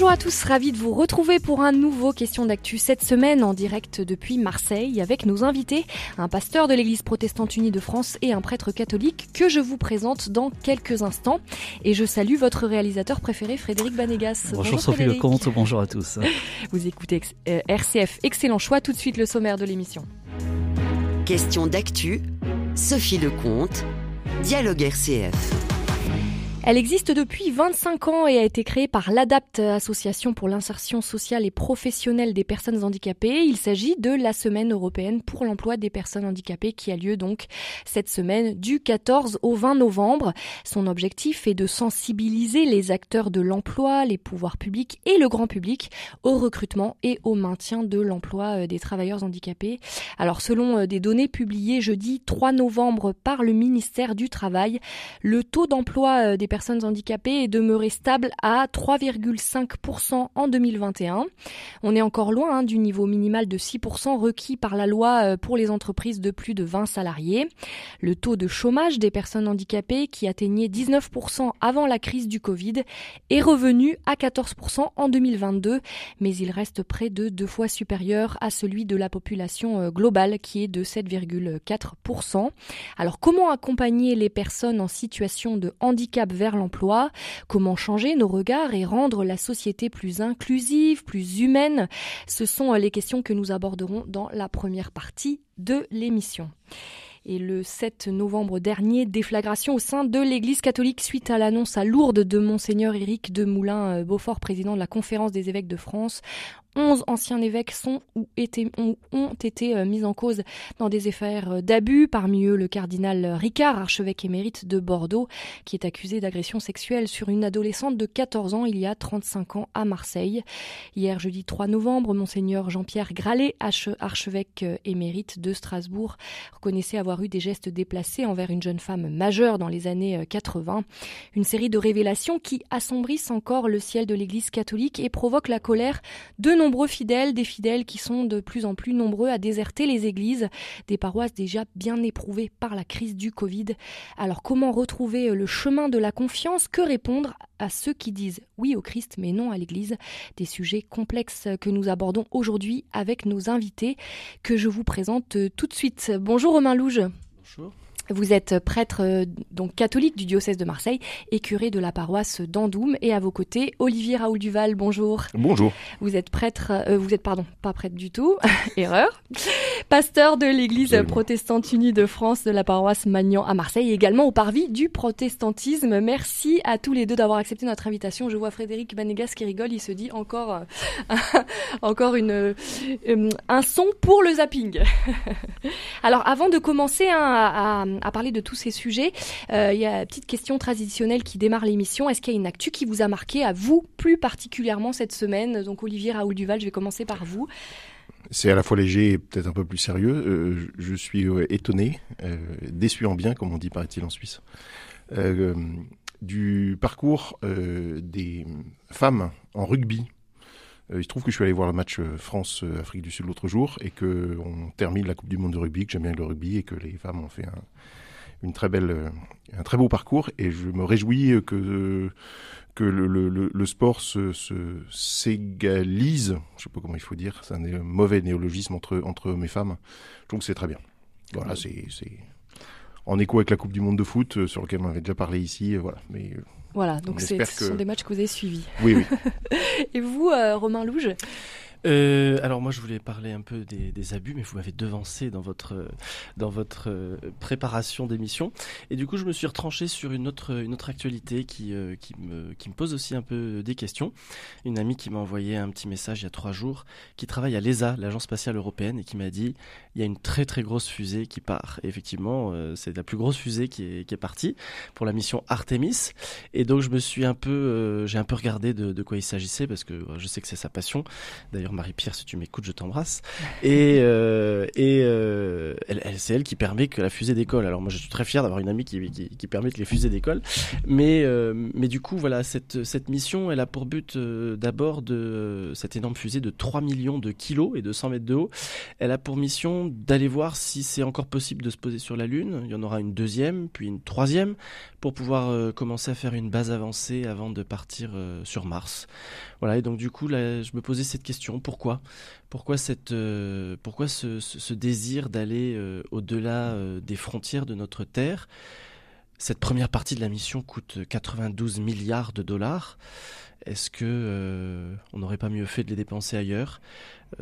Bonjour à tous, ravi de vous retrouver pour un nouveau question d'actu cette semaine en direct depuis Marseille avec nos invités, un pasteur de l'église protestante unie de France et un prêtre catholique que je vous présente dans quelques instants. Et je salue votre réalisateur préféré Frédéric Banegas. Bonjour, bonjour Sophie Lecomte, bonjour à tous. Vous écoutez euh, RCF, excellent choix, tout de suite le sommaire de l'émission. Question d'actu, Sophie Lecomte, Dialogue RCF. Elle existe depuis 25 ans et a été créée par l'ADAPT, Association pour l'insertion sociale et professionnelle des personnes handicapées. Il s'agit de la Semaine européenne pour l'emploi des personnes handicapées qui a lieu donc cette semaine du 14 au 20 novembre. Son objectif est de sensibiliser les acteurs de l'emploi, les pouvoirs publics et le grand public au recrutement et au maintien de l'emploi euh, des travailleurs handicapés. Alors selon euh, des données publiées jeudi 3 novembre par le ministère du Travail, le taux d'emploi euh, des personnes handicapées est demeuré stable à 3,5% en 2021. On est encore loin hein, du niveau minimal de 6% requis par la loi euh, pour les entreprises de plus de 20 salariés. Le taux de chômage des personnes handicapées, qui atteignait 19% avant la crise du Covid, est revenu à 14% en 2022, mais il reste près de deux fois supérieur à celui de la population euh, globale, qui est de 7,4%. Alors comment accompagner les personnes en situation de handicap vers l'emploi, comment changer nos regards et rendre la société plus inclusive, plus humaine. Ce sont les questions que nous aborderons dans la première partie de l'émission. Et le 7 novembre dernier, déflagration au sein de l'Église catholique suite à l'annonce à Lourdes de Monseigneur Éric de Moulin-Beaufort, président de la Conférence des évêques de France. 11 anciens évêques sont ou ont, été euh, mis en cause dans des affaires euh, d'abus, parmi eux le cardinal Ricard, archevêque émérite de Bordeaux, qui est accusé d'agression sexuelle sur une adolescente de 14 ans il y a 35 ans à Marseille. Hier, jeudi 3 novembre, monseigneur Jean-Pierre Gralet, archevêque euh, émérite de Strasbourg, reconnaissait avoir eu des gestes déplacés envers une jeune femme majeure dans les années 80. Une série de révélations qui assombrissent encore le ciel de l'Église catholique et provoquent la colère de nombreux fidèles, des fidèles qui sont de plus en plus nombreux à déserter les églises, des paroisses déjà bien éprouvées par la crise du Covid. Alors comment retrouver le chemin de la confiance? Que répondre à ceux qui disent oui au Christ mais non à l'Église? Des sujets complexes que nous abordons aujourd'hui avec nos invités que je vous présente tout de suite. Bonjour Romain Louge. Bonjour. Vous êtes prêtre euh, donc catholique du diocèse de Marseille et curé de la paroisse d'Andoum et à vos côtés Olivier Raoul Duval. Bonjour. Bonjour. Vous êtes prêtre, euh, vous êtes pardon, pas prêtre du tout, erreur. Pasteur de l'Église protestante unie de France de la paroisse Magnan à Marseille, et également au parvis du protestantisme. Merci à tous les deux d'avoir accepté notre invitation. Je vois Frédéric Banegas qui rigole, il se dit encore euh, encore une un son pour le zapping. Alors avant de commencer hein, à à parler de tous ces sujets. Euh, il y a une petite question traditionnelle qui démarre l'émission. Est-ce qu'il y a une actu qui vous a marqué à vous plus particulièrement cette semaine? Donc Olivier Raoul Duval, je vais commencer par vous. C'est à la fois léger et peut-être un peu plus sérieux. Euh, je suis euh, étonné, déçu en bien, comme on dit paraît-il en Suisse, du parcours des femmes en rugby il se trouve que je suis allé voir le match France-Afrique du Sud l'autre jour et que on termine la Coupe du Monde de rugby, que j'aime bien le rugby et que les femmes ont fait un, une très belle, euh, un très beau parcours et je me réjouis que que le, le, le sport se, se s'égalise, je sais pas comment il faut dire, c'est un mauvais néologisme entre entre hommes et femmes. Je trouve que c'est très bien. Voilà, c'est c'est en écho avec la Coupe du Monde de foot euh, sur lequel on avait déjà parlé ici, euh, voilà. Mais voilà, donc ce sont des matchs que vous avez suivis. Oui, oui. et vous, Romain Louge? Euh, alors moi je voulais parler un peu des, des abus, mais vous m'avez devancé dans votre dans votre euh, préparation d'émission, et du coup je me suis retranché sur une autre une autre actualité qui euh, qui me qui me pose aussi un peu des questions. Une amie qui m'a envoyé un petit message il y a trois jours, qui travaille à l'ESA, l'agence spatiale européenne, et qui m'a dit il y a une très très grosse fusée qui part. Effectivement, euh, c'est la plus grosse fusée qui est qui est partie pour la mission Artemis, et donc je me suis un peu j'ai un peu regardé de, de quoi il s'agissait parce que je sais que c'est sa passion. D'ailleurs Marie-Pierre, si tu m'écoutes, je t'embrasse. Et, euh, et euh, c'est elle qui permet que la fusée décolle. Alors moi, je suis très fier d'avoir une amie qui, qui, permet que les fusées décollent. Mais, euh, mais du coup, voilà, cette, cette mission, elle a pour but euh, d'abord de cette énorme fusée de 3 millions de kilos et de 100 mètres de haut. Elle a pour mission d'aller voir si c'est encore possible de se poser sur la Lune. Il y en aura une deuxième, puis une troisième, pour pouvoir commencer à faire une base avancée avant de partir sur Mars. Voilà, et donc du coup, là, je me posais cette question pourquoi euh, ce, désir d'aller euh, au-delà euh, des frontières de notre Terre Cette première partie de la mission coûte 92 milliards de dollars. Est-ce que on n'aurait pas mieux fait de les dépenser ailleurs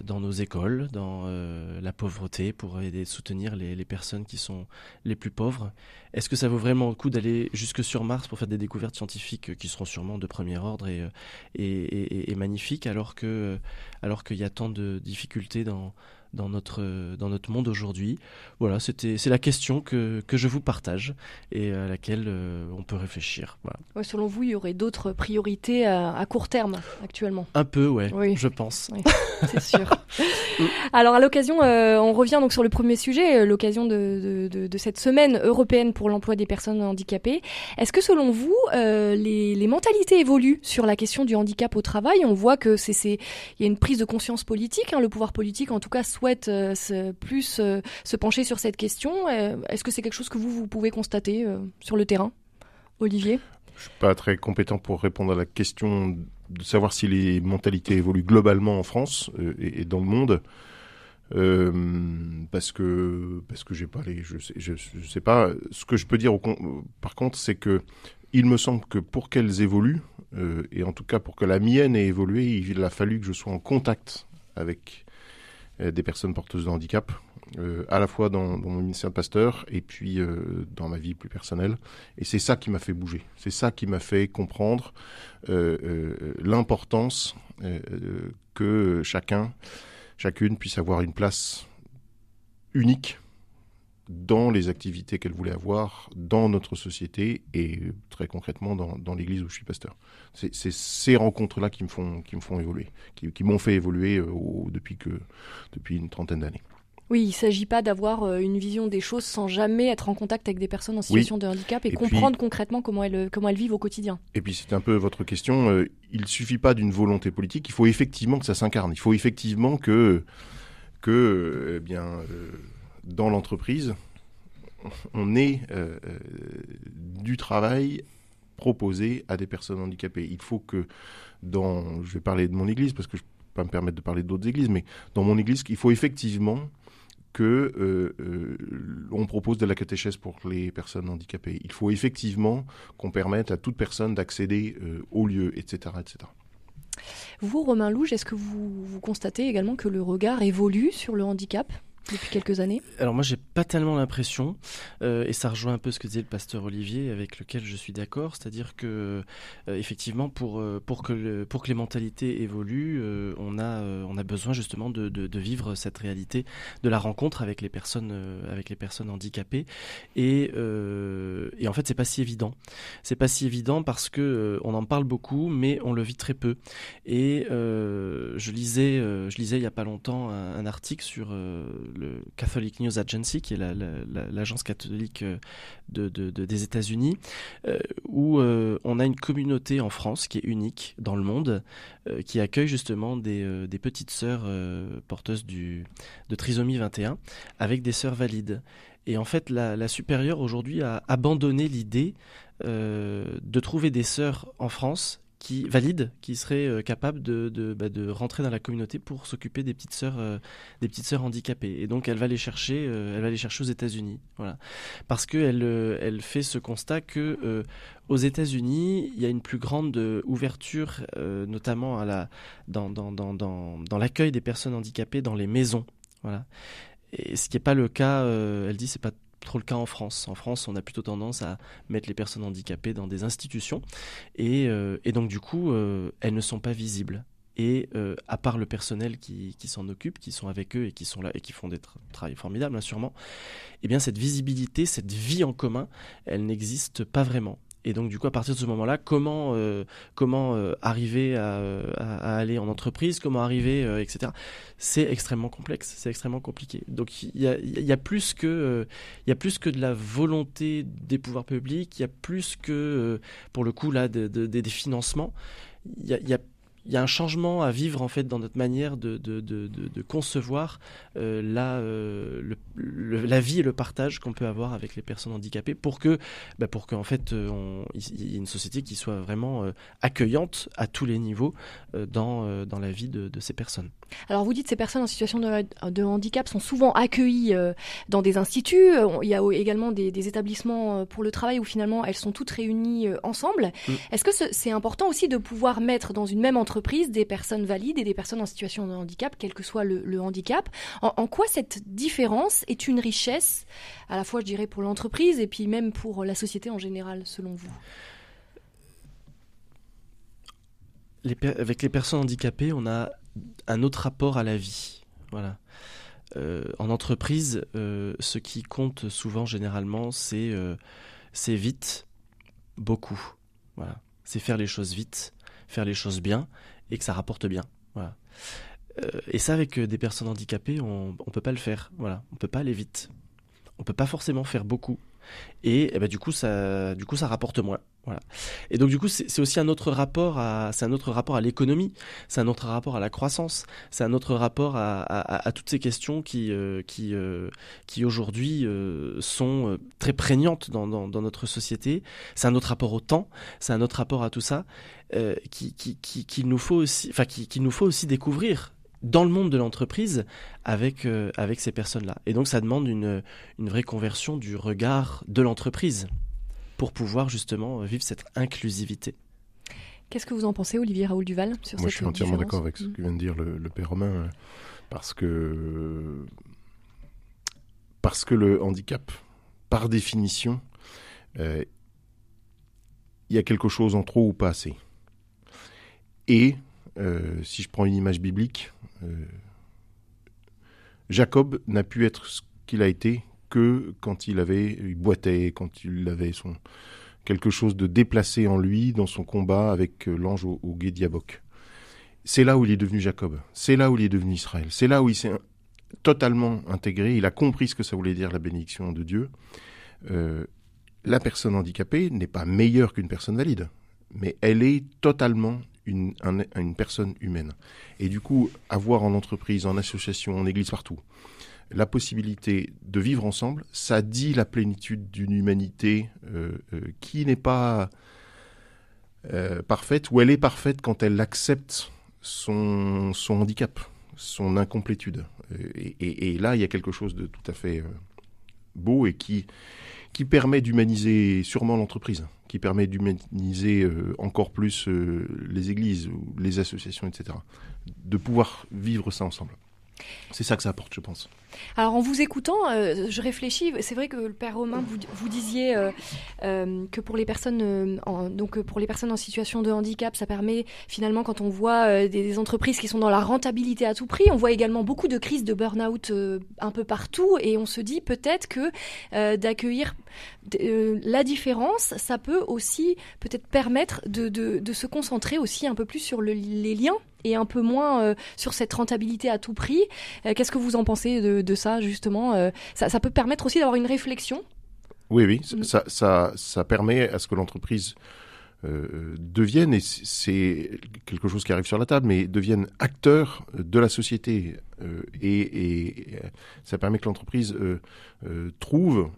dans nos écoles, dans euh, la pauvreté, pour aider soutenir les, les, personnes qui sont les plus pauvres? Est-ce que ça vaut vraiment le coup d'aller jusque sur Mars pour faire des découvertes scientifiques qui seront sûrement de premier ordre et, euh, et, et, et magnifiques, alors que alors qu'il y a tant de difficultés dans dans notre, dans notre monde aujourd'hui Voilà, c'est la question que, que je vous partage et à laquelle euh, on peut réfléchir. Voilà. Ouais, selon vous, il y aurait d'autres priorités à, à, court terme actuellement? Un peu, ouais, oui. je pense. Oui, c'est sûr. Alors à l'occasion, euh, on revient donc sur le premier sujet, euh, l'occasion de, de, de, cette semaine européenne pour l'emploi des personnes handicapées. Est-ce que selon vous, euh, les, les, mentalités évoluent sur la question du handicap au travail? On voit que c'est, il y a une prise de conscience politique, hein, le pouvoir politique en tout cas souhaite euh, plus euh, se pencher sur cette question. Euh, est-ce que c'est quelque chose que vous, vous pouvez constater sur le terrain Olivier? Je suis pas très compétent pour répondre à la question de savoir si les mentalités évoluent globalement en France et, dans le monde. Parce que parce que j'ai pas les je sais je, sais pas ce que je peux dire par contre c'est que il me semble que pour qu'elles évoluent et en tout cas pour que la mienne ait évolué il a fallu que je sois en contact avec des personnes porteuses de handicap, euh, à la fois dans, mon ministère de pasteur et puis euh, dans ma vie plus personnelle. Et c'est ça qui m'a fait bouger. C'est ça qui m'a fait comprendre euh, euh l'importance euh, que chacun, chacune puisse avoir une place unique dans les activités qu'elle voulait avoir dans notre société et très concrètement dans, dans l'église où je suis pasteur. C'est ces rencontres-là qui me font qui me font évoluer, qui, qui m'ont fait évoluer euh, au, depuis que depuis une trentaine d'années. Oui, il ne s'agit pas d'avoir euh, une vision des choses sans jamais être en contact avec des personnes en situation oui. de handicap et, et comprendre puis, concrètement comment elles, comment elles vivent au quotidien. Et puis c'est un peu votre question, euh, il ne suffit pas d'une volonté politique, il faut effectivement que ça s'incarne, il faut effectivement que, que eh bien, euh, dans l'entreprise, on ait euh, du travail proposé à des personnes handicapées. Il faut que dans, je vais parler de mon église parce que je peux pas me permettre de parler d'autres églises, mais dans mon église, il faut effectivement que euh, euh, on propose de la catéchèse pour les personnes handicapées. Il faut effectivement qu'on permette à toute personne d'accéder euh, au lieu, etc., etc. Vous, Romain Louge, est-ce que vous constatez également que le regard évolue sur le handicap? Depuis quelques années Alors moi j'ai pas tellement l'impression, euh, et ça rejoint un peu ce que disait le pasteur Olivier, avec lequel je suis d'accord, c'est-à-dire que euh, effectivement pour euh, pour que pour que les mentalités évoluent, on a on a besoin justement de, de, vivre cette réalité de la rencontre avec les personnes avec les personnes handicapées, et et en fait c'est pas si évident, c'est pas si évident parce que on en parle beaucoup, mais on le vit très peu. Et je lisais je lisais il y a pas longtemps un article sur le Catholic News Agency, qui est l'agence la, la, catholique euh, de, de, de, des États-Unis, euh, où euh, on a une communauté en France qui est unique dans le monde, qui accueille justement des, petites sœurs porteuses de trisomie 21 avec des sœurs valides. Et en fait, la, la supérieure aujourd'hui a abandonné l'idée de trouver des sœurs en France qui valide, qui serait euh, capable de, bah, de, rentrer dans la communauté pour s'occuper des petites sœurs, euh, des petites sœurs handicapées. Et donc elle va les chercher, euh, elle va les chercher aux États-Unis, voilà, parce que elle, elle fait ce constat que aux États-Unis, il y a une plus grande ouverture, notamment à la, dans, dans, dans, dans, dans l'accueil des personnes handicapées dans les maisons, voilà. Et ce qui n'est pas le cas, elle dit, c'est pas trop le cas en France. En France, on a plutôt tendance à mettre les personnes handicapées dans des institutions et, euh, donc du coup, euh, elles ne sont pas visibles. Et euh, à part le personnel qui, s'en occupe, qui sont avec eux et qui sont là et qui font des tra travaux formidables, hein, sûrement, eh bien cette visibilité, cette vie en commun, elle n'existe pas vraiment. Et donc, du coup, à partir de ce moment-là, comment, euh, comment euh, arriver à, aller en entreprise, comment arriver, euh, etc. C'est extrêmement complexe, c'est extrêmement compliqué. Donc, il y a, plus que, y a plus que de la volonté des pouvoirs publics, il y a plus que, pour le coup, là, de, de, des financements. Il y a il y a un changement à vivre en fait dans notre manière de, de, de, de concevoir euh, la, euh, le, la vie et le partage qu'on peut avoir avec les personnes handicapées pour que, bah pour qu'en fait, euh, il y ait une société qui soit vraiment euh, accueillante à tous les niveaux dans, dans la vie de, ces personnes. Alors vous dites ces personnes en situation de, handicap sont souvent accueillies dans des instituts. Il y a également des, des, établissements pour le travail où finalement elles sont toutes réunies ensemble. Mm. Est-ce que c'est important aussi de pouvoir mettre dans une même entreprise des personnes valides et des personnes en situation de handicap, quel que soit le, handicap. En, quoi cette différence est une richesse, à la fois, je dirais, pour l'entreprise et puis même pour la société en général, selon vous? Avec les personnes handicapées, on a un autre rapport à la vie. Voilà. Euh, en entreprise, euh, ce qui compte souvent, généralement, c'est euh, vite, beaucoup. Voilà. C'est faire les choses vite, faire les choses bien et que ça rapporte bien. Voilà. Euh, et ça, avec des personnes handicapées, on ne peut pas le faire. Voilà. On peut pas aller vite. On peut pas forcément faire beaucoup. Et, et ben, du coup, ça, du coup, ça rapporte moins. Voilà. Et donc du coup, c'est aussi un autre rapport à, c'est un autre rapport à l'économie, c'est un autre rapport à la croissance, c'est un autre rapport à, toutes ces questions qui, euh, qui, euh, qui aujourd'hui euh, sont très prégnantes dans, notre société. C'est un autre rapport au temps, c'est un autre rapport à tout ça qui, qui, qui, qu'il nous faut aussi, enfin, qu'il qui nous faut aussi découvrir dans le monde de l'entreprise avec, euh, avec ces personnes-là. Et donc ça demande une, une vraie conversion du regard de l'entreprise pour pouvoir justement vivre cette inclusivité. Qu'est-ce que vous en pensez, Olivier Raoul Duval sur Moi, je suis entièrement d'accord avec ce que vient de dire le, le père Romain, euh, parce que parce que le handicap, par définition, euh, il y a quelque chose en trop ou pas assez. Et euh, si je prends une image biblique, Jacob n'a pu être ce qu'il a été que quand il avait boitait, quand il avait son quelque chose de déplacé en lui dans son combat avec euh, l'ange au, au guet Diabok. C'est là où il est devenu Jacob. C'est là où il est devenu Israël. C'est là où il s'est totalement intégré. Il a compris ce que ça voulait dire la bénédiction de Dieu. Euh, la personne handicapée n'est pas meilleure qu'une personne valide, mais elle est totalement une, un, une personne humaine. Et du coup, avoir en entreprise, en association, en église, partout, la possibilité de vivre ensemble, ça dit la plénitude d'une humanité euh, euh, qui n'est pas euh, parfaite, ou elle est parfaite quand elle accepte son, son handicap, son incomplétude. Et, là, il y a quelque chose de tout à fait beau et qui, qui permet d'humaniser sûrement l'entreprise, qui permet d'humaniser euh, encore plus euh, les églises, les associations, etc. De pouvoir vivre ça ensemble. C'est ça que ça apporte, je pense. Alors en vous écoutant, euh, je réfléchis. C'est vrai que le père Romain, vous, disiez euh, euh, que pour les personnes, en, donc pour les personnes en situation de handicap, ça permet finalement quand on voit des, entreprises qui sont dans la rentabilité à tout prix, on voit également beaucoup de crises de burn-out un peu partout, et on se dit peut-être que d'accueillir la différence, ça peut aussi peut-être permettre de, se concentrer aussi un peu plus sur le, les liens et un peu moins sur cette rentabilité à tout prix. Qu'est-ce que vous en pensez de ça, justement euh, ça, ça, peut permettre aussi d'avoir une réflexion Oui, oui, mmh. ça, ça, ça, permet à ce que l'entreprise euh, devienne, et c'est quelque chose qui arrive sur la table, mais devienne acteur de la société. Euh, et, et, ça permet que l'entreprise trouve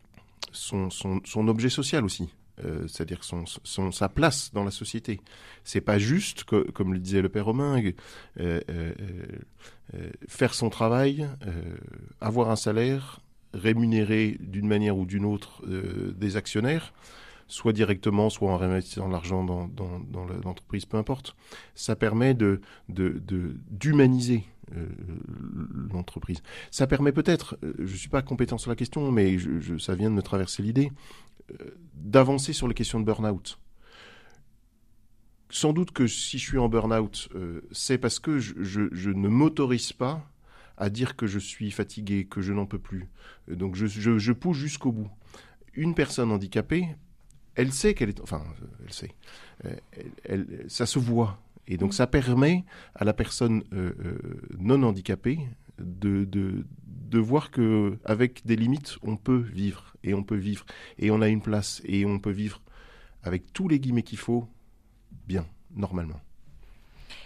son, son, son objet social aussi. Euh, c'est-à-dire son, sa place dans la société. C'est pas juste, que, comme le disait le père Romain, euh, euh, faire son travail, avoir un salaire, rémunérer d'une manière ou d'une autre des actionnaires, soit directement, soit en réinvestissant l'argent dans, dans, l'entreprise, peu importe. Ça permet de, d'humaniser l'entreprise. Ça permet peut-être, je ne suis pas compétent sur la question, mais ça vient de me traverser l'idée, d'avancer sur les questions de burn-out. Sans doute que si je suis en burn-out, euh, c'est parce que je, je, je ne m'autorise pas à dire que je suis fatigué, que je n'en peux plus. Donc je, je pousse jusqu'au bout. Une personne handicapée, elle sait qu'elle est, enfin, elle sait, elle, ça se voit. Et donc, ça permet à la personne non handicapée de, de, de voir que avec des limites, on peut vivre et on peut vivre et on a une place et on peut vivre avec tous les guillemets qu'il faut bien, normalement.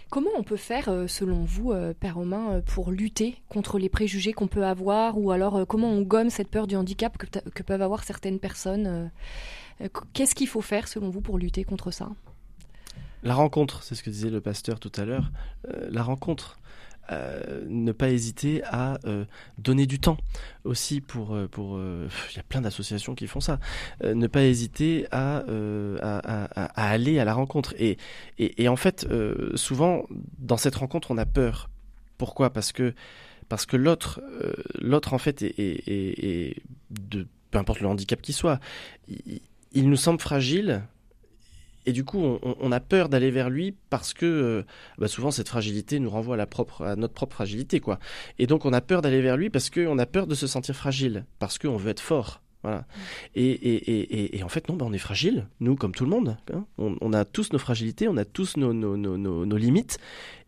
Comment on peut faire, euh, selon vous, euh, Père Romain, euh, pour lutter contre les préjugés qu'on peut avoir Ou alors, comment on gomme cette peur du handicap que, peuvent avoir certaines personnes Qu'est-ce qu'il faut faire, selon vous, pour lutter contre ça? La rencontre, c'est ce que disait le pasteur tout à l'heure. la rencontre. Euh, ne pas hésiter à euh, donner du temps aussi pour euh, pour il y a plein d'associations qui font ça. Ne pas hésiter à, à, aller à la rencontre. Et et, en fait souvent dans cette rencontre on a peur. Pourquoi? Parce que parce que l'autre l'autre en fait est, de peu importe le handicap qu'il soit il nous semble fragile et du coup, on, a peur d'aller vers lui parce que euh, bah souvent cette fragilité nous renvoie à, la propre, à notre propre fragilité, quoi. Et donc, on a peur d'aller vers lui parce qu'on a peur de se sentir fragile, parce qu'on veut être fort. Voilà. Mm. Et, et, et, et, en fait, non, bah, on est fragile, nous, comme tout le monde. Hein. On, on, a tous nos fragilités, on a tous nos, nos, nos, nos limites.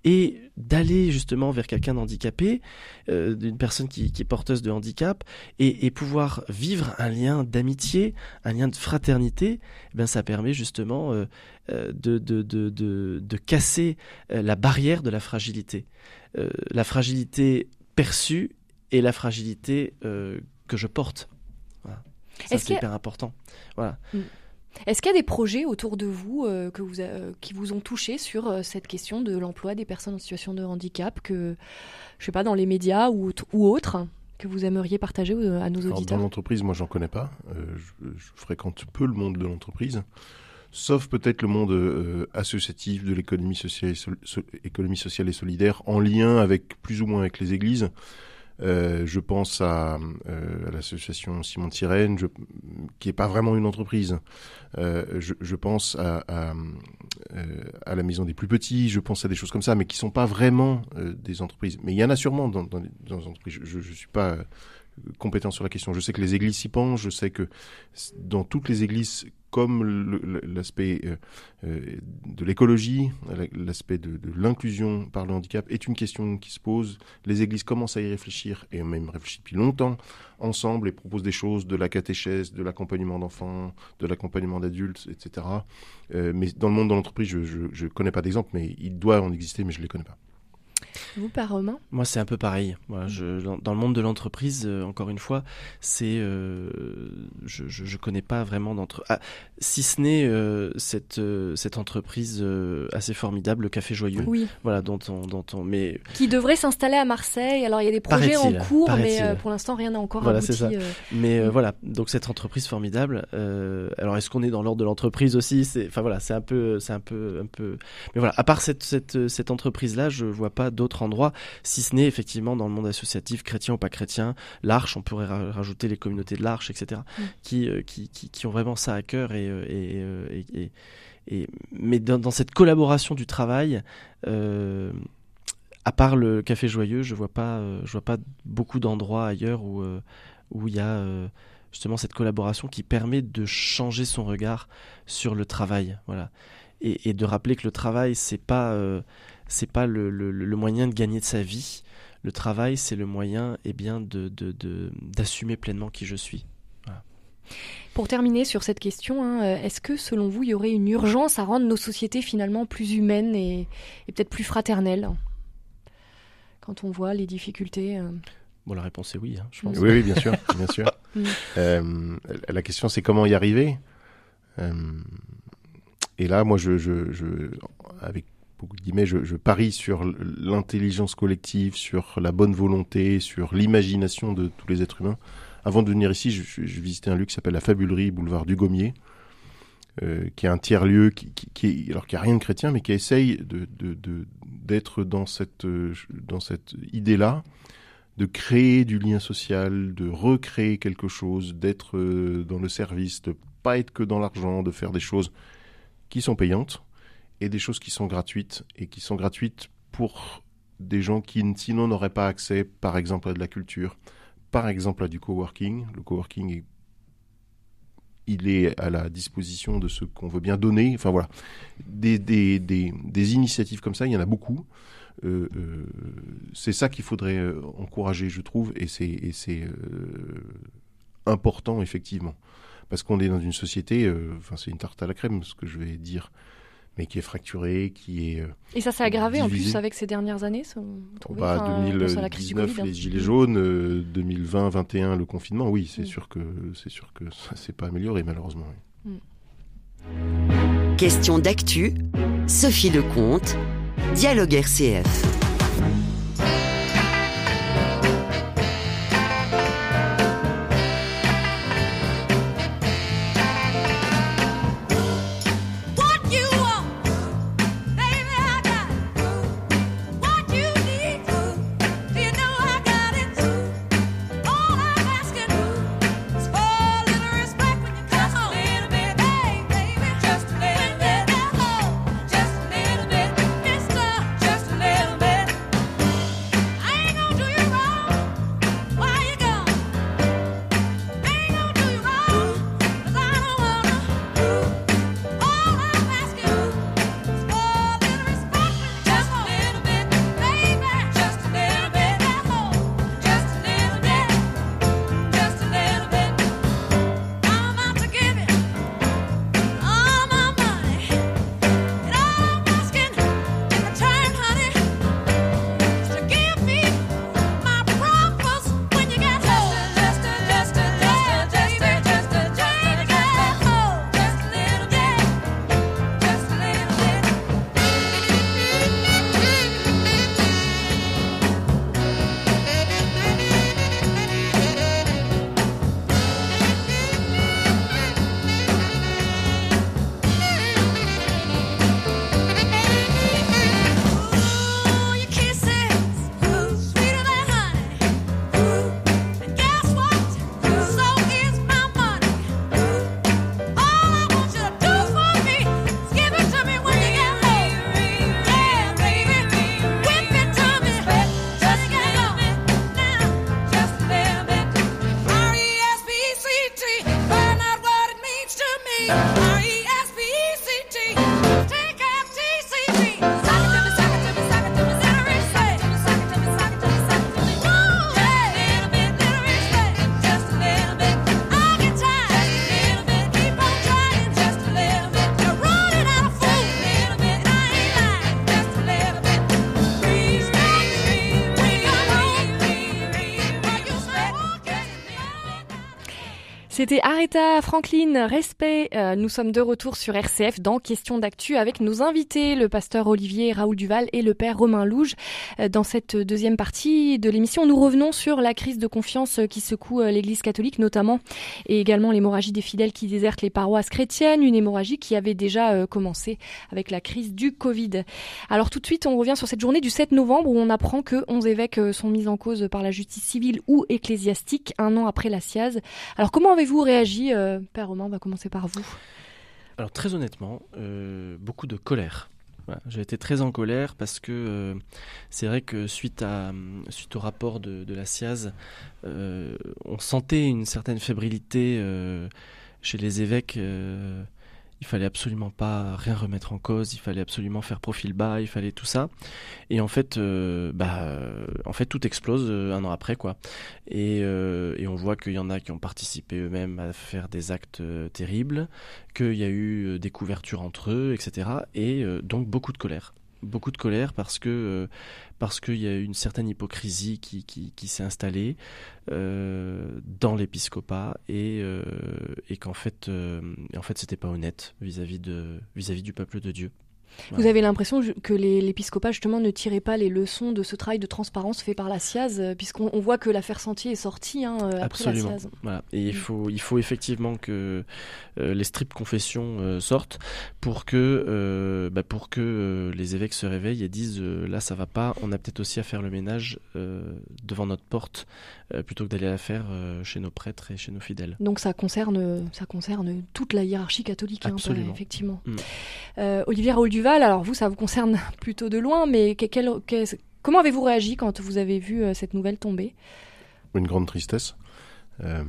Et d'aller justement vers quelqu'un d'handicapé, euh, d'une personne qui, qui, est porteuse de handicap, et, pouvoir vivre un lien d'amitié, un lien de fraternité, eh ben, ça permet justement euh, euh, de, de, de, de, de casser la barrière de la fragilité. la fragilité perçue et la fragilité que je porte. Ça, c'est hyper important. Voilà. Mm. Est-ce qu'il y a des projets autour de vous, euh, que vous euh, qui vous ont touché sur euh, cette question de l'emploi des personnes en situation de handicap, que, je sais pas, dans les médias ou, ou autres, que vous aimeriez partager à nos auditeurs Dans l'entreprise, moi, j'en connais pas. Je, fréquente peu le monde de l'entreprise, sauf peut-être le monde associatif de l'économie sociale, économie sociale et solidaire, en lien avec plus ou moins avec les églises. Euh, je pense à, euh, à l'association Simon Sirène, je, qui est pas vraiment une entreprise. Euh, je, je, pense à, à, euh, à, la Maison des Plus Petits, je pense à des choses comme ça, mais qui sont pas vraiment euh, des entreprises. Mais il y en a sûrement dans, dans, dans les entreprises. Je, je, suis pas compétent sur la question. Je sais que les églises s'y penchent, je sais que dans toutes les églises comme l'aspect euh, euh, de l'écologie, l'aspect de, l'inclusion par le handicap est une question qui se pose. Les églises commencent à y réfléchir et même réfléchissent depuis longtemps ensemble et proposent des choses, de la catéchèse, de l'accompagnement d'enfants, de l'accompagnement d'adultes, etc. Euh, mais dans le monde de l'entreprise, je ne connais pas d'exemple, mais il doit en exister, mais je ne les connais pas. Vous, pas Romain Moi, c'est un peu pareil. Moi, je, dans, le monde de l'entreprise, euh, encore une fois, c'est, euh, je, je, connais pas vraiment d'entre, ah, si ce n'est euh, cette cette entreprise assez formidable, le Café Joyeux. Oui. Voilà, dont on, dont on, mais qui devrait s'installer à Marseille. Alors, il y a des projets en cours, mais pour l'instant, rien n'a encore voilà, abouti. Ça. Mais voilà, donc cette entreprise formidable. alors, est-ce qu'on est dans l'ordre de l'entreprise aussi? C'est, enfin voilà, c'est un peu, c'est un peu, un peu. Mais voilà, à part cette cette cette entreprise là, je vois pas d'autres endroits, si ce n'est effectivement dans le monde associatif, chrétien ou pas chrétien, l'Arche, on pourrait rajouter les communautés de l'Arche, etc., mm. qui, qui, qui, qui, ont vraiment ça à cœur et, et, et, et mais dans, cette collaboration du travail, euh, à part le Café Joyeux, je vois pas, je vois pas beaucoup d'endroits ailleurs où où il y a justement cette collaboration qui permet de changer son regard sur le travail, voilà, et, et de rappeler que le travail c'est pas c'est pas le, le, moyen de gagner de sa vie. Le travail, c'est le moyen eh bien, de, d'assumer pleinement qui je suis. Pour terminer sur cette question, hein, euh, est-ce que selon vous, il y aurait une urgence à rendre nos sociétés finalement plus humaines et, peut-être plus fraternelles Quand on voit les difficultés euh Bon, la réponse est oui, hein, je pense. Oui, oui, bien sûr, bien sûr. Mm. Euh, la question, c'est comment y arriver? Et là, moi, je, je, avec beaucoup de guillemets, je, parie sur l'intelligence collective, sur la bonne volonté, sur l'imagination de tous les êtres humains. Avant de venir ici, je, je visitais un lieu qui s'appelle la Fabulerie, boulevard du Gommier, euh, qui est un tiers-lieu, qui, qui, alors qui a rien de chrétien, mais qui essaye d'être dans cette, euh, dans cette idée-là, de créer du lien social, de recréer quelque chose, d'être euh, dans le service, de pas être que dans l'argent, de faire des choses qui sont payantes et des choses qui sont gratuites et qui sont gratuites pour des gens qui sinon n'auraient pas accès, par exemple, à de la culture, par exemple à du coworking. Le coworking est il est à la disposition de ceux qu'on veut bien donner. Enfin voilà, des initiatives comme ça, il y en a beaucoup. Euh, euh, c'est ça qu'il faudrait euh, encourager, je trouve, et c'est important effectivement, parce qu'on est dans une société, enfin c'est une tarte à la crème, ce que je vais dire, mais qui est fracturée, qui est et ça s'est aggravé en plus avec ces dernières années. bah, 2019 les gilets jaunes, 2020, 2021 le confinement, oui, c'est mm. sûr que c'est sûr que ça s'est pas amélioré malheureusement. Mm. Question d'actu, Sophie Lecomte Dialogue RCF. Aretha Franklin, respect. Euh, nous sommes de retour sur RCF dans Question d'actu avec nos invités, le pasteur Olivier Raoul Duval et le père Romain Louge. Euh, dans cette deuxième partie de l'émission, nous revenons sur la crise de confiance qui secoue euh, l'Église catholique notamment et également l'hémorragie des fidèles qui désertent les paroisses chrétiennes, une hémorragie qui avait déjà commencé avec la crise du Covid. Alors tout de suite, on revient sur cette journée du 7 novembre où on apprend que 11 évêques sont mis en cause par la justice civile ou ecclésiastique un an après la SIAZ. Alors comment avez vous réagi, euh, Père Romain On va commencer par vous. Alors très honnêtement, euh, beaucoup de colère. J'ai été très en colère parce que euh, c'est vrai que suite, au rapport de, la SIAZ, on sentait une certaine fébrilité chez les évêques il fallait absolument pas rien remettre en cause, il fallait absolument faire profil bas, il fallait tout ça. Et en fait, euh, bah, en fait, tout explose euh, un an après, quoi. Et, euh, et on voit qu'il y en a qui ont participé eux-mêmes à faire des actes terribles, qu'il y a eu des couvertures entre eux, etc. Et donc beaucoup de colère beaucoup de colère parce que euh, parce qu'il y a une certaine hypocrisie qui, s'est installée euh, dans l'épiscopat et, euh, qu'en fait en fait c'était pas honnête vis-à-vis du peuple de Dieu. Vous avez l'impression que l'épiscopat justement ne tirait pas les leçons de ce travail de transparence fait par la SIAZ, euh, puisqu'on voit que l'affaire Sentier est sortie hein, euh, après Absolument. la SIAZ. Voilà. Et il mm. faut, il faut effectivement que euh, les strictes confessions sortent pour que, bah, pour que les évêques se réveillent et disent là ça va pas, on a peut-être aussi à faire le ménage devant notre porte plutôt que d'aller la faire chez nos prêtres et chez nos fidèles. Donc ça concerne, ça concerne toute la hiérarchie catholique, hein, Absolument. effectivement. Mm. Olivier Raoul Alors vous, ça vous concerne plutôt de loin, mais comment avez-vous réagi quand vous avez vu euh, cette nouvelle tomber? Une grande tristesse. Euh,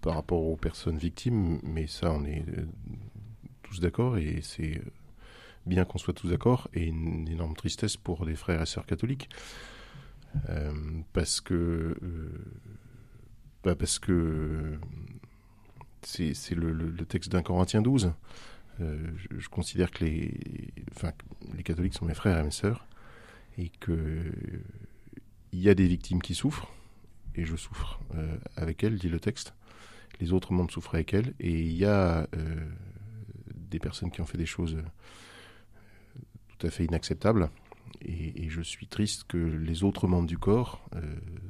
par rapport aux personnes victimes, mais ça, on est tous d'accord et c'est bien qu'on soit tous d'accord et une énorme tristesse pour des frères et sœurs catholiques. parce que bah, parce que c'est le, texte d'un Corinthien 12. Euh, je, considère que les, enfin, les catholiques sont mes frères et mes sœurs, et qu'il y a des victimes qui souffrent, et je souffre euh, avec elles, dit le texte. Les autres membres souffrent avec elles, et il y a euh, des personnes qui ont fait des choses tout à fait inacceptables, et, et, je suis triste que les autres membres du corps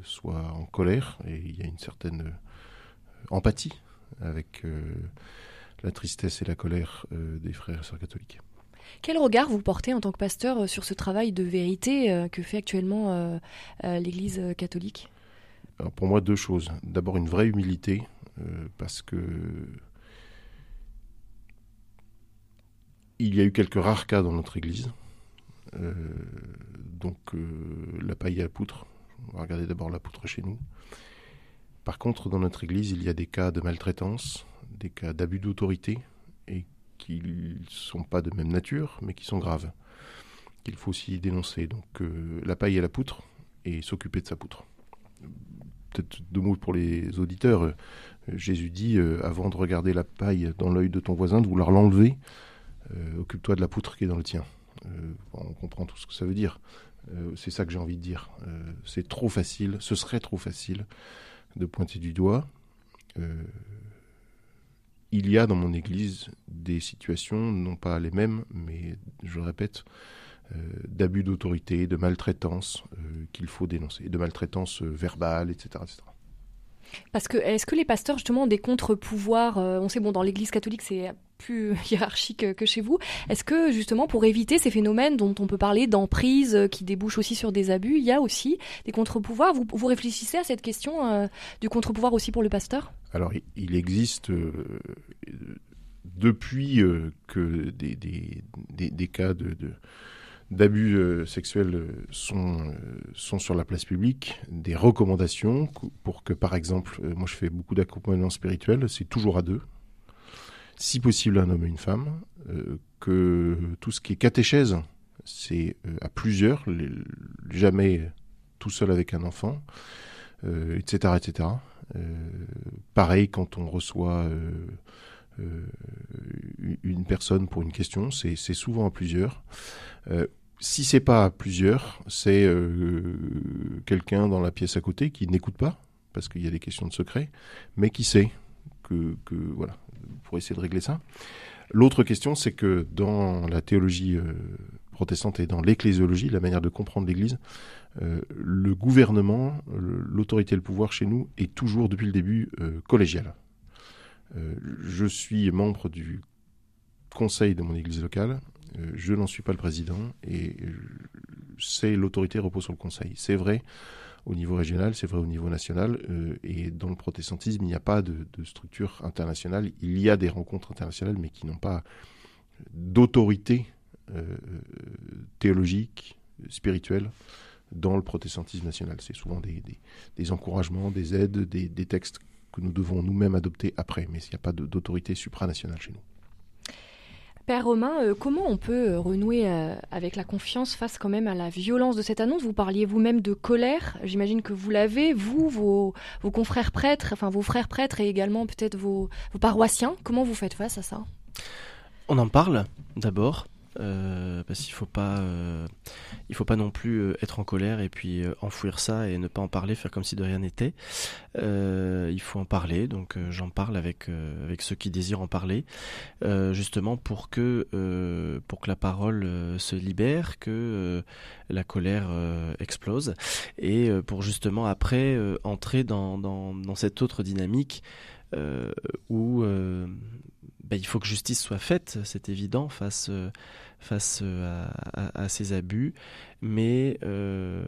soient en colère, et il y a une certaine empathie avec euh, la tristesse et la colère euh, des frères et sœurs catholiques. Quel regard vous portez en tant que pasteur euh, sur ce travail de vérité que fait actuellement l'Église catholique? Pour moi, deux choses. D'abord, une vraie humilité, parce que il y a eu quelques rares cas dans notre Église. donc, la paille à la poutre. On va regarder d'abord la poutre chez nous. Par contre, dans notre Église, il y a des cas de maltraitance, des cas d'abus d'autorité, et qui ne sont pas de même nature, mais qui sont graves, qu'il faut aussi dénoncer. Donc euh, la paille et la poutre, et s'occuper de sa poutre. Peut-être deux mots pour les auditeurs. Euh, Jésus dit, euh, avant de regarder la paille dans l'œil de ton voisin, de vouloir l'enlever, occupe-toi de la poutre qui est dans le tien. on comprend tout ce que ça veut dire. c'est ça que j'ai envie de dire. c'est trop facile, ce serait trop facile de pointer du doigt. Euh, il y a dans mon église des situations, non pas les mêmes, mais je le répète, euh, d'abus d'autorité, de maltraitance euh, qu'il faut dénoncer, de maltraitance verbale, etc.. Parce que est-ce que les pasteurs justement ont des contre-pouvoirs On sait bon dans l'Église catholique c'est plus hiérarchique que chez vous. Est-ce que justement pour éviter ces phénomènes dont on peut parler d'emprise euh, qui débouchent aussi sur des abus, il y a aussi des contre-pouvoirs? Vous, réfléchissez à cette question euh, du contre-pouvoir aussi pour le pasteur? Alors il existe euh, depuis que des, cas de, d'abus sexuels sont, sur la place publique, des recommandations pour que, par exemple, moi je fais beaucoup d'accompagnement spirituel, c'est toujours à deux, si possible un homme et une femme, euh, que tout ce qui est catéchèse, c'est euh, à plusieurs, jamais tout seul avec un enfant, etc., euh, etc. pareil quand on reçoit une personne pour une question, c'est souvent à plusieurs. si c'est pas à plusieurs, c'est quelqu'un dans la pièce à côté qui n'écoute pas parce qu'il y a des questions de secret, mais qui sait que, que voilà, pour essayer de régler ça. L'autre question, c'est que dans la théologie euh, protestante et dans l'ecclésiologie, la manière de comprendre l'Église, euh, le gouvernement, l'autorité et le pouvoir chez nous est toujours depuis le début euh, collégial. je suis membre du conseil de mon Église locale, je n'en suis pas le président et l'autorité repose sur le conseil. C'est vrai au niveau régional, c'est vrai au niveau national. Euh, et dans le protestantisme, il n'y a pas de, structure internationale. Il y a des rencontres internationales, mais qui n'ont pas d'autorité euh, théologique, spirituelle dans le protestantisme national. C'est souvent des, des, encouragements, des aides, des, des textes que nous devons nous-mêmes adopter après, mais il n'y a pas d'autorité supranationale chez nous. Père Romain, euh, comment on peut euh, renouer euh, avec la confiance face quand même à la violence de cette annonce? Vous parliez vous-même de colère, j'imagine que vous l'avez, vous, vos, vos, confrères prêtres, enfin vos frères prêtres et également peut-être vos, vos paroissiens. Comment vous faites face à ça? On en parle d'abord, parce qu'il faut pas euh, il faut pas non plus euh, être en colère et puis enfouir ça et ne pas en parler faire comme si de rien n'était. Il faut en parler donc j'en parle avec avec ceux qui désirent en parler justement pour que pour que la parole se libère que la colère explose et pour justement après entrer dans, dans cette autre dynamique où bah, il faut que justice soit faite, c'est évident, face, euh, face euh, à, ces abus. Mais euh,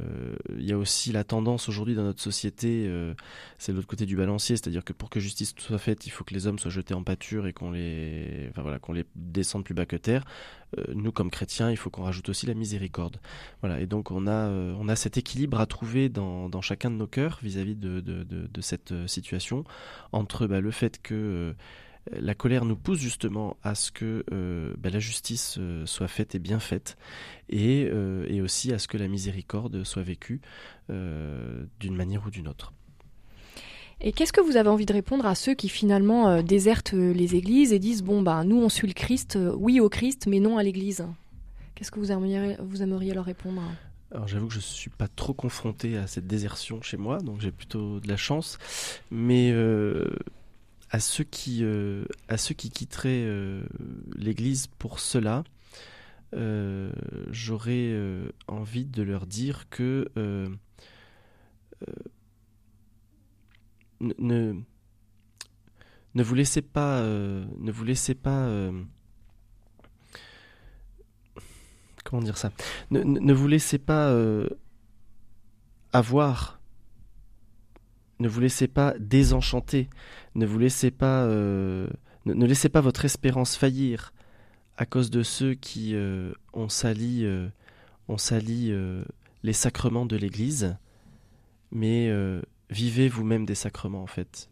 il y a aussi la tendance aujourd'hui dans notre société, c'est l'autre côté du balancier, c'est-à-dire que pour que justice soit faite, il faut que les hommes soient jetés en pâture et qu'on les, voilà, qu'on les descende plus bas que terre. nous, comme chrétiens, il faut qu'on rajoute aussi la miséricorde. Voilà, et donc on a, on a cet équilibre à trouver dans, dans chacun de nos cœurs vis-à-vis de, de, cette situation, entre bah, le fait que la colère nous pousse justement à ce que euh, ben, la justice euh, soit faite et bien faite, euh, et, aussi à ce que la miséricorde soit vécue d'une manière ou d'une autre. Et qu'est-ce que vous avez envie de répondre à ceux qui finalement désertent les églises et disent bon bah nous on suit le Christ, oui au Christ, mais non à l'Église? Qu'est-ce que vous aimeriez, vous aimeriez leur répondre? Alors j'avoue que je ne suis pas trop confronté à cette désertion chez moi, donc j'ai plutôt de la chance. Mais à ceux qui, euh, à ceux qui quitteraient euh, l'Église pour cela, euh, j'aurais envie de leur dire que ne, ne vous laissez pas, ne vous laissez pas comment dire ça? Ne, ne, vous laissez pas avoir ne vous laissez pas désenchanter ne vous laissez pas, euh, ne, laissez pas votre espérance faillir à cause de ceux qui euh, ont sali, euh, ont sali les sacrements de l'Église, mais vivez vous-même des sacrements en fait.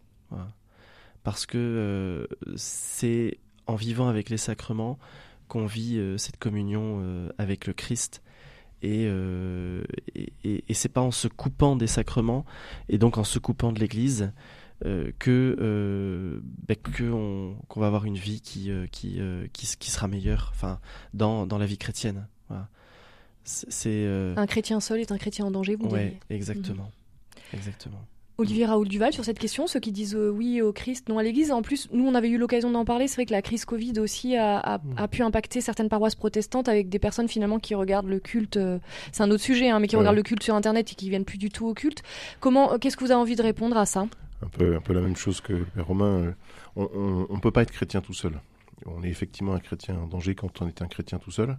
Parce que c'est en vivant avec les sacrements qu'on vit cette communion avec le Christ. Et, et, et c'est pas en se coupant des sacrements et donc en se coupant de l'Église euh, que euh, ben, qu'on va avoir une vie qui euh, qui, qui, qui sera meilleure enfin dans, dans la vie chrétienne. C'est un chrétien seul est un chrétien en danger vous ouais, exactement. Exactement Olivier Raoul Duval sur cette question, ceux qui disent oui au Christ, non à l'Église. En plus, nous, on avait eu l'occasion d'en parler. C'est vrai que la crise Covid aussi a, a, a, pu impacter certaines paroisses protestantes avec des personnes finalement qui regardent le culte. c'est un autre sujet, hein, mais qui regardent le culte sur Internet et qui viennent plus du tout au culte. Comment, qu'est-ce que vous avez envie de répondre à ça? Un peu, un peu la même chose que le Père Romain. On ne peut pas être chrétien tout seul. On est effectivement un chrétien en danger quand on est un chrétien tout seul.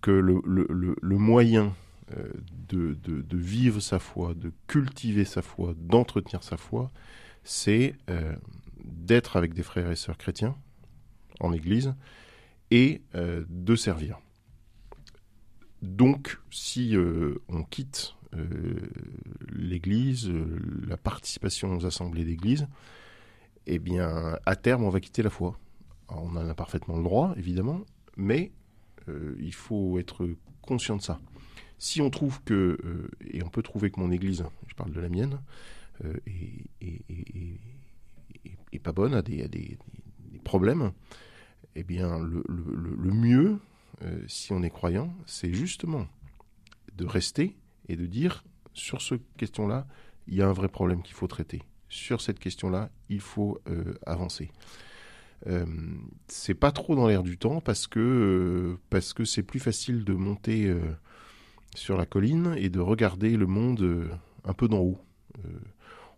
Que le, le, le, moyen euh, de, de, vivre sa foi, de cultiver sa foi, d'entretenir sa foi, c'est euh, d'être avec des frères et sœurs chrétiens en Église et euh, de servir. Donc, si on quitte euh, l'Église, euh, la participation aux assemblées d'Église, eh bien, à terme, on va quitter la foi. on en a parfaitement le droit, évidemment, mais euh, il faut être conscient de ça. Si on trouve que, et on peut trouver que mon Église, je parle de la mienne, est, pas bonne, a des, problèmes, eh bien, le, mieux, si on est croyant, c'est justement de rester et de dire sur cette question-là, il y a un vrai problème qu'il faut traiter. Sur cette question-là, il faut euh, avancer. Euh, c'est pas trop dans l'air du temps parce que euh, parce que c'est plus facile de monter euh, sur la colline et de regarder le monde un peu d'en haut.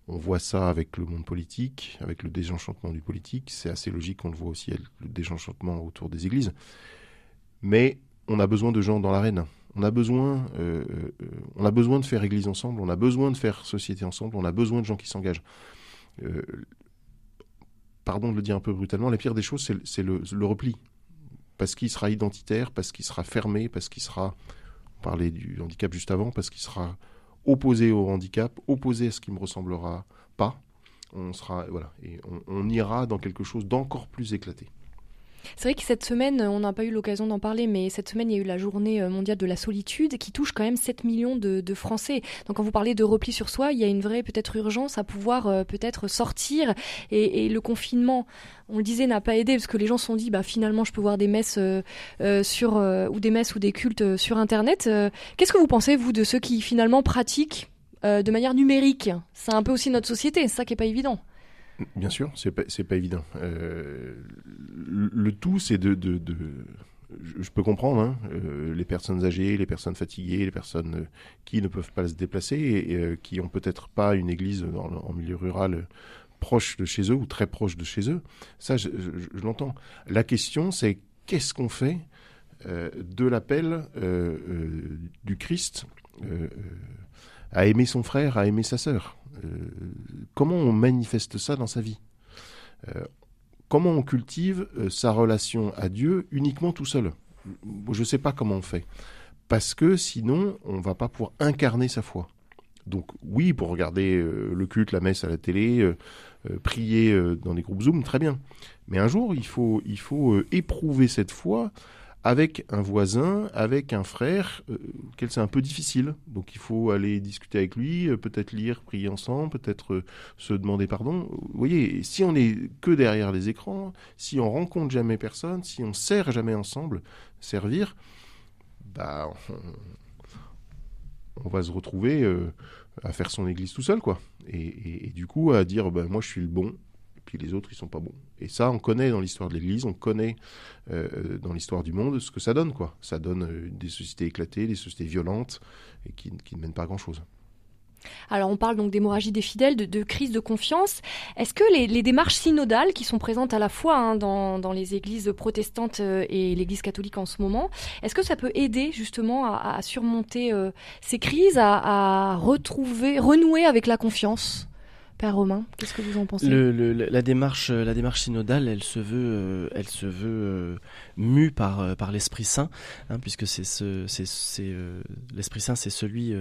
on voit ça avec le monde politique, avec le désenchantement du politique. C'est assez logique. On le voit aussi avec le désenchantement autour des églises. Mais on a besoin de gens dans l'arène. On a besoin, euh, euh, on a besoin de faire Église ensemble, on a besoin de faire société ensemble, on a besoin de gens qui s'engagent. Euh, pardon de le dire un peu brutalement, la pire des choses, c'est le, repli. Parce qu'il sera identitaire, parce qu'il sera fermé, parce qu'il sera, parlait du handicap juste avant, parce qu'il sera opposé au handicap, opposé à ce qui me ressemblera pas. On sera, voilà, et on ira dans quelque chose d'encore plus éclaté. C'est vrai que cette semaine, on n'a pas eu l'occasion d'en parler, mais cette semaine, il y a eu la journée euh, mondiale de la solitude qui touche quand même 7 millions de, Français. Donc quand vous parlez de repli sur soi, il y a une vraie peut-être urgence à pouvoir euh, peut-être sortir. Et, le confinement, on le disait, n'a pas aidé parce que les gens se sont dit, bah finalement, je peux voir des messes euh, sur ou des messes ou des cultes sur Internet. Qu'est-ce que vous pensez vous de ceux qui finalement pratiquent de manière numérique? C'est un peu aussi notre société, c'est ça qui est pas évident. Bien sûr, c'est pas, pas évident. Euh, le, tout, c'est de, de, Je peux comprendre hein, euh, les personnes âgées, les personnes fatiguées, les personnes euh, qui ne peuvent pas se déplacer et, qui ont peut-être pas une église en milieu rural proche de chez eux ou très proche de chez eux. Ça, je, l'entends. La question, c'est qu'est-ce qu'on fait de l'appel du Christ à aimer son frère, à aimer sa sœur? Comment on manifeste ça dans sa vie Comment on cultive sa relation à Dieu uniquement tout seul? Je ne sais pas comment on fait parce que sinon, on va pas pouvoir incarner sa foi. Donc oui, pour regarder euh, le culte, la messe à la télé, euh, euh, prier dans des groupes Zoom, très bien. Mais un jour, il faut, il faut éprouver cette foi avec un voisin, avec un frère, auquel c'est un peu difficile. Donc il faut aller discuter avec lui, peut-être lire, prier ensemble, peut-être se demander pardon. Vous voyez, si on est que derrière les écrans, si on rencontre jamais personne, si on sert jamais ensemble, servir, bah, on, va se retrouver euh, à faire son église tout seul, quoi. Et, du coup, à dire, bah, moi, je suis le bon, et puis les autres, ils sont pas bons. Et ça, on connaît dans l'histoire de l'église, on connaît euh, dans l'histoire du monde ce que ça donne. Ça donne euh, des sociétés éclatées, des sociétés violentes, et qui, ne mènent pas à grand-chose. Alors on parle donc d'hémorragie des fidèles, de, crise de confiance. Est-ce que les, démarches synodales qui sont présentes à la fois hein, dans, les églises protestantes euh, et l'église catholique en ce moment, est-ce que ça peut aider justement à, surmonter ces crises, à retrouver, renouer avec la confiance? Père Romain, qu'est-ce que vous en pensez? La démarche, la démarche synodale, elle se veut, euh, elle se veut euh, mue par euh, par l'Esprit Saint, hein, puisque c'est ce, c'est, l'Esprit Saint, c'est celui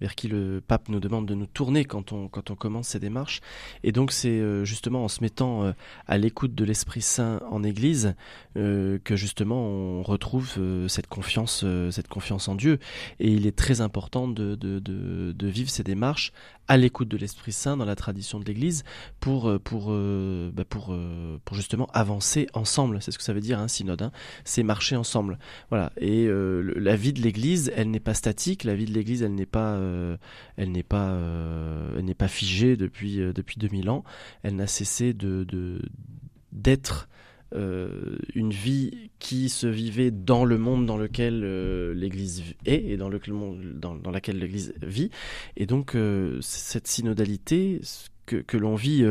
vers qui le pape nous demande de nous tourner quand on quand on commence ces démarches. Et donc c'est justement en se mettant à l'écoute de l'Esprit Saint en Église que justement on retrouve cette confiance, cette confiance en Dieu. Et il est très important de de, de, vivre ces démarches à l'écoute de l'Esprit Saint dans la tradition de l'Église pour euh, pour euh, bah, pour euh, pour justement avancer ensemble. C'est ce que ça veut dire un hein, synode. Hein. C'est marcher ensemble. Voilà. Et la vie de l'Église, elle n'est pas statique. La vie de l'Église, elle n'est pas elle n'est pas elle n'est pas figée depuis depuis 2000 ans. Elle n'a cessé de d'être euh, une vie qui se vivait dans le monde dans lequel euh, l'Église est et dans, le, dans, dans laquelle l'Église vit. Et donc euh, cette synodalité que, que l'on vit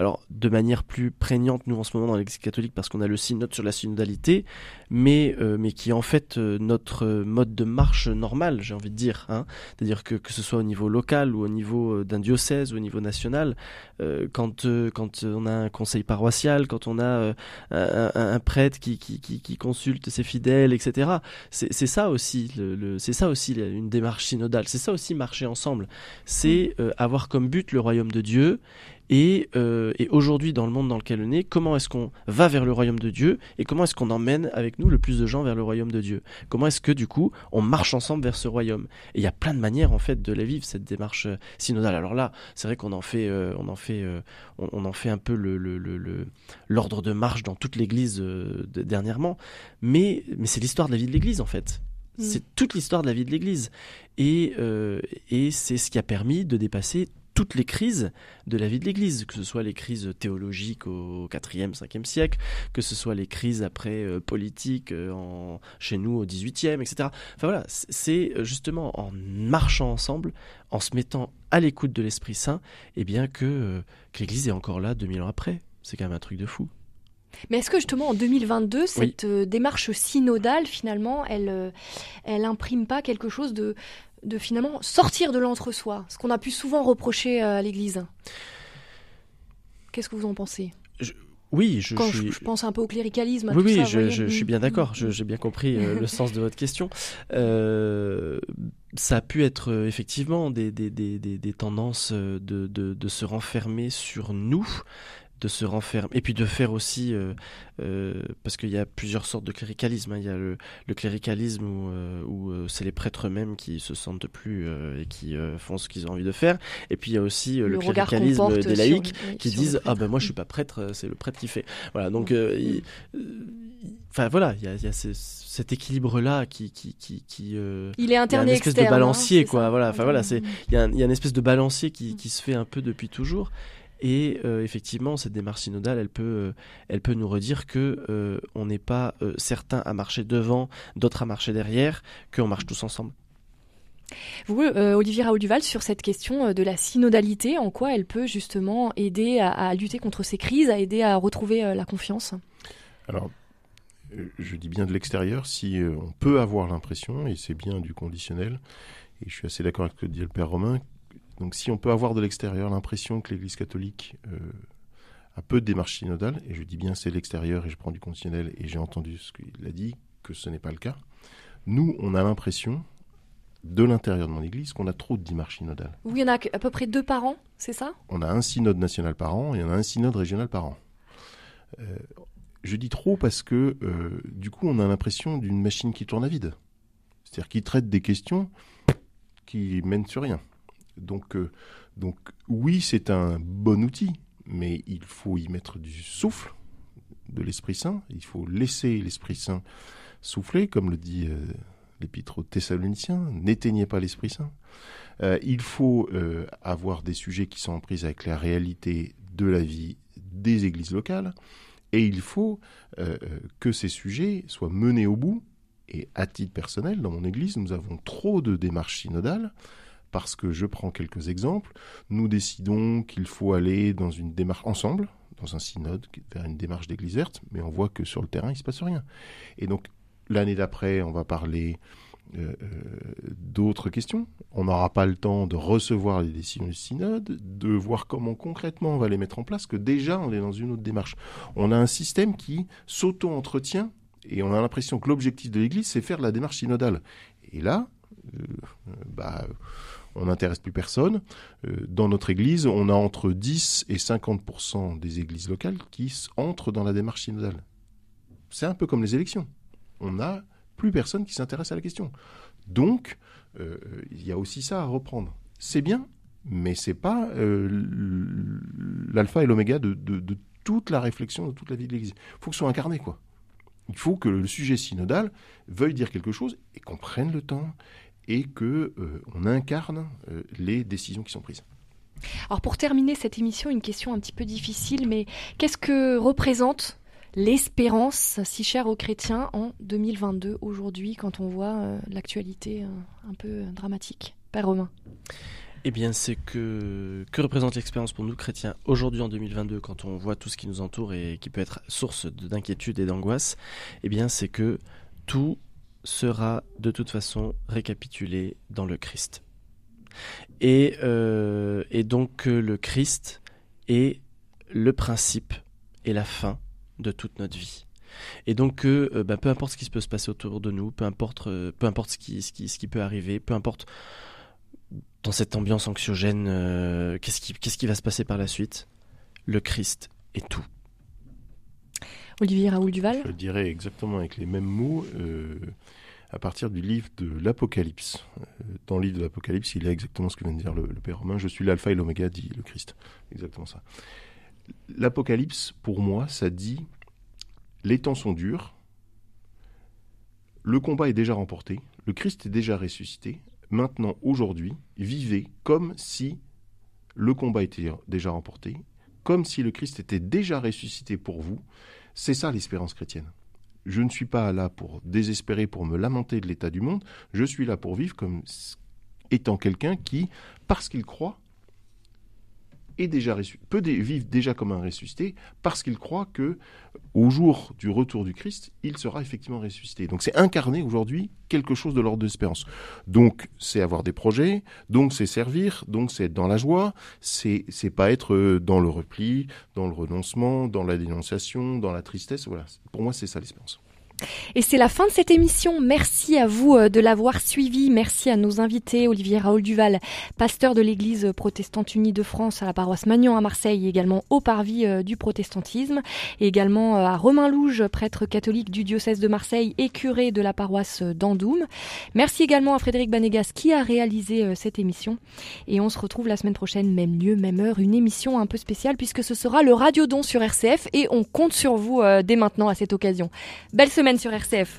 alors de manière plus prégnante nous en ce moment dans l'Église catholique parce qu'on a le synode sur la synodalité, mais euh, mais qui est en fait euh, notre mode de marche normal, j'ai envie de dire. Hein. C'est-à-dire que que ce soit au niveau local ou au niveau euh, d'un diocèse ou au niveau national, quand quand on a un conseil paroissial, quand on a un, un, prêtre qui, qui, qui, qui, consulte ses fidèles, etc. C'est ça aussi le, c'est ça aussi une démarche synodale. C'est ça aussi marcher ensemble. C'est avoir comme but le royaume de Dieu euh, et, aujourd'hui, dans le monde dans lequel on est, comment est-ce qu'on va vers le royaume de Dieu et comment est-ce qu'on emmène avec nous le plus de gens vers le royaume de Dieu? Comment est-ce que du coup, on marche ensemble vers ce royaume? Et il y a plein de manières en fait de la vivre cette démarche euh, synodale. Alors là, c'est vrai qu'on en fait, euh, on en fait, on, en fait un peu le, l'ordre de marche dans toute l'Église dernièrement, mais mais c'est l'histoire de la vie de l'Église en fait. Mm. C'est toute l'histoire de la vie de l'Église. Et, et c'est ce qui a permis de dépasser toutes les crises de la vie de l'Église, que ce soit les crises théologiques au 4e, 5e siècle, que ce soit les crises après euh, politiques euh, en, chez nous au 18e, etc. Enfin voilà, c'est euh, justement en marchant ensemble, en se mettant à l'écoute de l'Esprit Saint, et eh bien que, l'Église est encore là 2000 ans après. C'est quand même un truc de fou. Mais est-ce que justement en 2022, cette démarche synodale, finalement, elle, elle imprime pas quelque chose de, de finalement sortir de l'entre-soi, ce qu'on a pu souvent reprocher euh, à l'Église. Qu'est-ce que vous en pensez? Oui, je, je, pense un peu au cléricalisme. oui, oui, je, suis bien d'accord. J'ai bien compris euh, le sens de votre question. Euh, ça a pu être effectivement des, des, des, des tendances de, de, de, se renfermer sur nous, de se renfermer et puis de faire aussi euh, euh, parce qu'il y a plusieurs sortes de cléricalisme hein. il y a le, cléricalisme où, euh, c'est les prêtres eux-mêmes qui se sentent plus et qui font ce qu'ils ont envie de faire. Et puis il y a aussi le, cléricalisme des laïcs qui disent ah ben moi je suis pas prêtre c'est le prêtre qui fait. Voilà donc il, enfin voilà il y a, y a cet équilibre là qui qui qui, qui il est interne il y a une espèce de hein, balancier quoi. voilà enfin voilà c'est il y, a, il y a une espèce de balancier qui, qui se fait un peu depuis toujours et euh, effectivement, cette démarche synodale, elle peut, euh, elle peut nous redire que euh, on n'est pas certains à marcher devant, d'autres à marcher derrière, qu'on marche tous ensemble. Vous, euh, Olivier Raoul Duval, sur cette question de la synodalité, en quoi elle peut justement aider à, lutter contre ces crises, à aider à retrouver euh, la confiance? Alors, je dis bien de l'extérieur, si on peut avoir l'impression, et c'est bien du conditionnel, et je suis assez d'accord avec ce que dit le Père Romain, donc si on peut avoir de l'extérieur l'impression que l'Église catholique a peu de démarches synodales, et je dis bien c'est l'extérieur, et je prends du conditionnel, et j'ai entendu ce qu'il a dit, que ce n'est pas le cas, nous, on a l'impression, de l'intérieur de mon église qu'on a trop de démarches synodales. Oui, il y en a à peu près deux par an, c'est ça? On a un synode national par an et on a un synode régional par an. Euh, je dis trop parce que euh, du coup on a l'impression d'une machine qui tourne à vide. C'est-à-dire qui traite des questions qui mènent sur rien. Donc, euh, donc oui, c'est un bon outil, mais il faut y mettre du souffle, de l'Esprit Saint. Il faut laisser l'Esprit Saint souffler, comme le dit l'épître aux Thessaloniciens, n'éteignez pas l'Esprit Saint. Euh, il faut euh, avoir des sujets qui sont en prise avec la réalité de la vie des églises locales, et il faut euh, que ces sujets soient menés au bout. Et à titre personnel, dans mon église, nous avons trop de démarches synodales, parce que je prends quelques exemples. Nous décidons qu'il faut aller dans une démarche ensemble, dans un synode, vers une démarche d'église verte, mais on voit que sur le terrain, il ne se passe rien. Et donc, L'année d'après, on va parler euh, euh, d'autres questions. On n'aura pas le temps de recevoir les décisions du synode, de voir comment concrètement on va les mettre en place, que déjà on est dans une autre démarche. On a un système qui s'auto-entretient et on a l'impression que l'objectif de l'Église, c'est faire la démarche synodale. Et là, euh, bah, on n'intéresse plus personne. dans notre Église, on a entre 10 et 50% des églises locales qui entrent dans la démarche synodale. C'est un peu comme les élections on n'a plus personne qui s'intéresse à la question. Donc, euh, il y a aussi ça à reprendre. C'est bien, mais c'est pas euh, l'alpha et l'oméga de, toute la réflexion, de toute la vie de l'Église. Il faut que ce soit incarné, quoi. Il faut que le sujet synodal veuille dire quelque chose et qu'on prenne le temps et que euh, on incarne les décisions qui sont prises. Alors pour terminer cette émission, une question un petit peu difficile, mais qu'est-ce que représente l'espérance si chère aux chrétiens en 2022, aujourd'hui, quand on voit euh, l'actualité euh, un peu dramatique? Père Romain. Eh bien, c'est que que représente l'expérience pour nous chrétiens aujourd'hui en 2022 quand on voit tout ce qui nous entoure et qui peut être source d'inquiétude et d'angoisse? Eh bien, c'est que tout sera de toute façon récapitulé dans le Christ. Et, euh, et donc le Christ est le principe et la fin de toute notre vie. Et donc euh, bah, peu importe ce qui peut se passer autour de nous, peu importe, euh, peu importe ce qui, ce, qui, ce qui peut arriver, peu importe dans cette ambiance anxiogène, euh, qu'est-ce qui, qu'est-ce qui va se passer par la suite Le Christ est tout. Olivier Raoul Duval Je dirais exactement avec les mêmes mots à partir du livre de l'Apocalypse. Dans le livre de l'Apocalypse, il y a exactement ce que vient de dire le Père Romain. Je suis l'alpha et l'oméga, dit le Christ. Exactement ça. L'Apocalypse, pour moi, ça dit les temps sont durs, le combat est déjà remporté, le Christ est déjà ressuscité. Maintenant, aujourd'hui, vivez comme si le combat était déjà remporté, comme si le Christ était déjà ressuscité pour vous. C'est ça l'espérance chrétienne. Je ne suis pas là pour désespérer, pour me lamenter de l'état du monde. Je suis là pour vivre comme étant quelqu'un qui, parce qu'il croit, déjà peut vivre déjà comme un ressuscité parce qu'il croit que au jour du retour du Christ, il sera effectivement ressuscité. Donc c'est incarner aujourd'hui quelque chose de l'ordre de l'espérance. Donc c'est avoir des projets, donc c'est servir, donc c'est être dans la joie, c'est c'est pas être euh, dans le repli, dans le renoncement, dans la dénonciation, dans la tristesse. Voilà. Pour moi, c'est ça l'espérance. Et c'est la fin de cette émission. Merci à vous euh, de l'avoir suivi. Merci à nos invités, Olivier Raoul Duval, pasteur de l'Église protestante unie de France à la paroisse Magnon à Marseille, également au parvis euh, du protestantisme, et également euh, à Romain Louge, prêtre catholique du diocèse de Marseille et curé de la paroisse d'Andoum. Merci également à Frédéric Banégas qui a réalisé cette émission. Et on se retrouve la semaine prochaine, même lieu, même heure, une émission un peu spéciale puisque ce sera le Radiodon sur RCF et on compte sur vous dès maintenant à cette occasion. Belle sur RCF.